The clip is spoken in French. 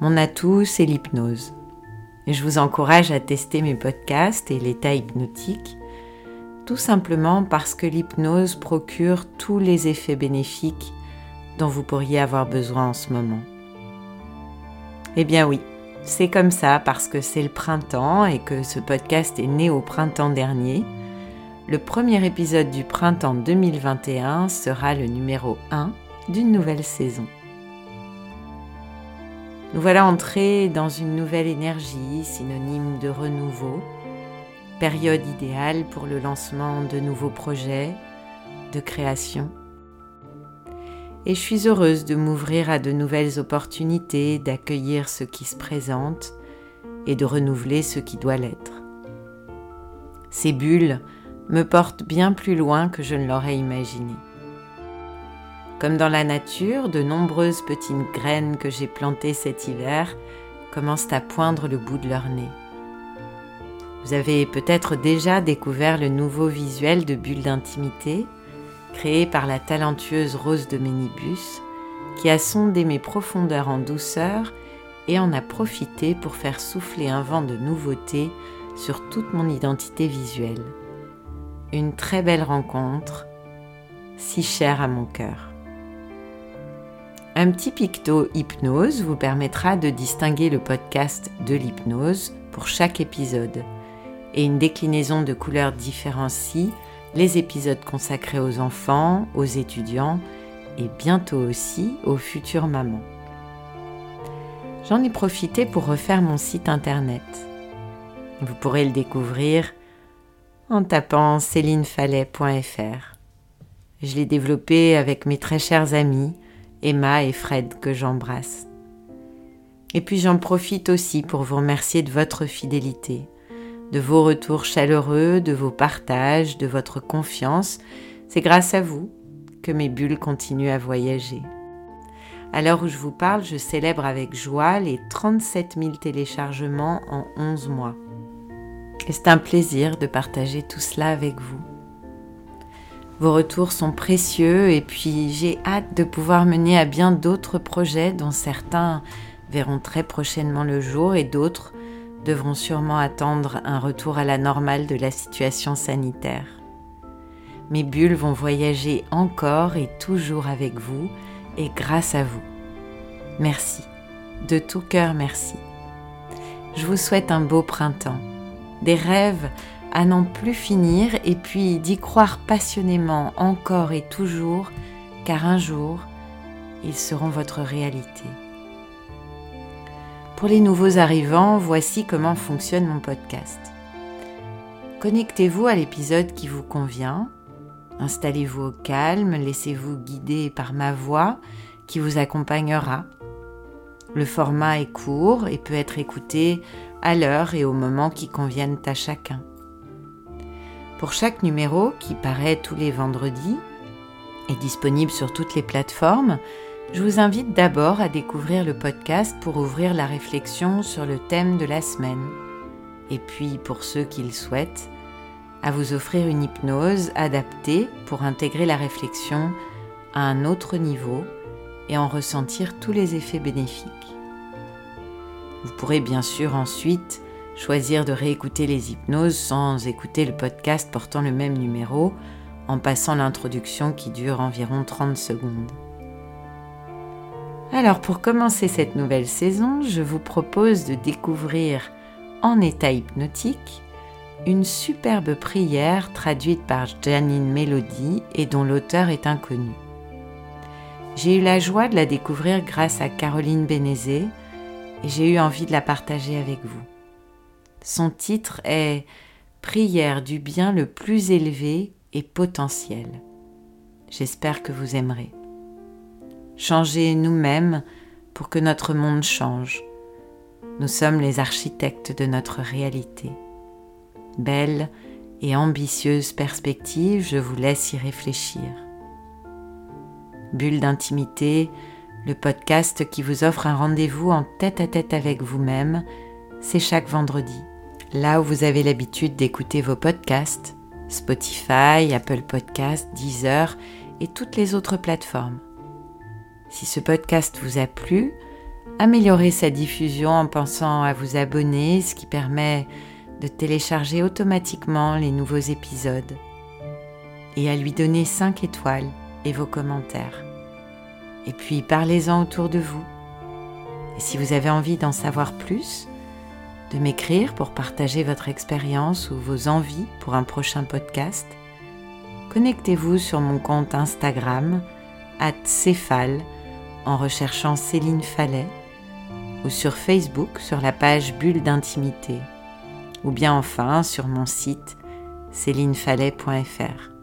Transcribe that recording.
Mon atout, c'est l'hypnose. je vous encourage à tester mes podcasts et l'état hypnotique, tout simplement parce que l'hypnose procure tous les effets bénéfiques dont vous pourriez avoir besoin en ce moment. Eh bien oui, c'est comme ça parce que c'est le printemps et que ce podcast est né au printemps dernier. Le premier épisode du printemps 2021 sera le numéro 1 d'une nouvelle saison. Nous voilà entrés dans une nouvelle énergie, synonyme de renouveau, période idéale pour le lancement de nouveaux projets, de création. Et je suis heureuse de m'ouvrir à de nouvelles opportunités, d'accueillir ce qui se présente et de renouveler ce qui doit l'être. Ces bulles me portent bien plus loin que je ne l'aurais imaginé. Comme dans la nature, de nombreuses petites graines que j'ai plantées cet hiver commencent à poindre le bout de leur nez. Vous avez peut-être déjà découvert le nouveau visuel de bulle d'intimité créé par la talentueuse Rose de Ménibus qui a sondé mes profondeurs en douceur et en a profité pour faire souffler un vent de nouveauté sur toute mon identité visuelle. Une très belle rencontre, si chère à mon cœur. Un petit picto hypnose vous permettra de distinguer le podcast de l'hypnose pour chaque épisode. Et une déclinaison de couleurs différencie les épisodes consacrés aux enfants, aux étudiants et bientôt aussi aux futures mamans. J'en ai profité pour refaire mon site internet. Vous pourrez le découvrir en tapant célinefallet.fr. Je l'ai développé avec mes très chers amis Emma et Fred que j'embrasse. Et puis j'en profite aussi pour vous remercier de votre fidélité, de vos retours chaleureux, de vos partages, de votre confiance. C'est grâce à vous que mes bulles continuent à voyager. À l'heure où je vous parle, je célèbre avec joie les 37 000 téléchargements en 11 mois. Et c'est un plaisir de partager tout cela avec vous. Vos retours sont précieux et puis j'ai hâte de pouvoir mener à bien d'autres projets dont certains verront très prochainement le jour et d'autres devront sûrement attendre un retour à la normale de la situation sanitaire. Mes bulles vont voyager encore et toujours avec vous et grâce à vous. Merci. De tout cœur merci. Je vous souhaite un beau printemps, des rêves à n'en plus finir et puis d'y croire passionnément encore et toujours, car un jour, ils seront votre réalité. Pour les nouveaux arrivants, voici comment fonctionne mon podcast. Connectez-vous à l'épisode qui vous convient, installez-vous au calme, laissez-vous guider par ma voix qui vous accompagnera. Le format est court et peut être écouté à l'heure et au moment qui conviennent à chacun. Pour chaque numéro qui paraît tous les vendredis et disponible sur toutes les plateformes, je vous invite d'abord à découvrir le podcast pour ouvrir la réflexion sur le thème de la semaine. Et puis, pour ceux qui le souhaitent, à vous offrir une hypnose adaptée pour intégrer la réflexion à un autre niveau et en ressentir tous les effets bénéfiques. Vous pourrez bien sûr ensuite choisir de réécouter les hypnoses sans écouter le podcast portant le même numéro en passant l'introduction qui dure environ 30 secondes. Alors pour commencer cette nouvelle saison, je vous propose de découvrir en état hypnotique une superbe prière traduite par Janine Melody et dont l'auteur est inconnu. J'ai eu la joie de la découvrir grâce à Caroline Bénézé et j'ai eu envie de la partager avec vous. Son titre est Prière du bien le plus élevé et potentiel. J'espère que vous aimerez. Changer nous-mêmes pour que notre monde change. Nous sommes les architectes de notre réalité. Belle et ambitieuse perspective, je vous laisse y réfléchir. Bulle d'intimité, le podcast qui vous offre un rendez-vous en tête à tête avec vous-même, c'est chaque vendredi. Là où vous avez l'habitude d'écouter vos podcasts, Spotify, Apple Podcasts, Deezer et toutes les autres plateformes. Si ce podcast vous a plu, améliorez sa diffusion en pensant à vous abonner, ce qui permet de télécharger automatiquement les nouveaux épisodes et à lui donner 5 étoiles et vos commentaires. Et puis parlez-en autour de vous. Et si vous avez envie d'en savoir plus, de m'écrire pour partager votre expérience ou vos envies pour un prochain podcast, connectez-vous sur mon compte Instagram, Céphale, en recherchant Céline Fallet, ou sur Facebook sur la page Bulle d'intimité ou bien enfin sur mon site célinefallet.fr.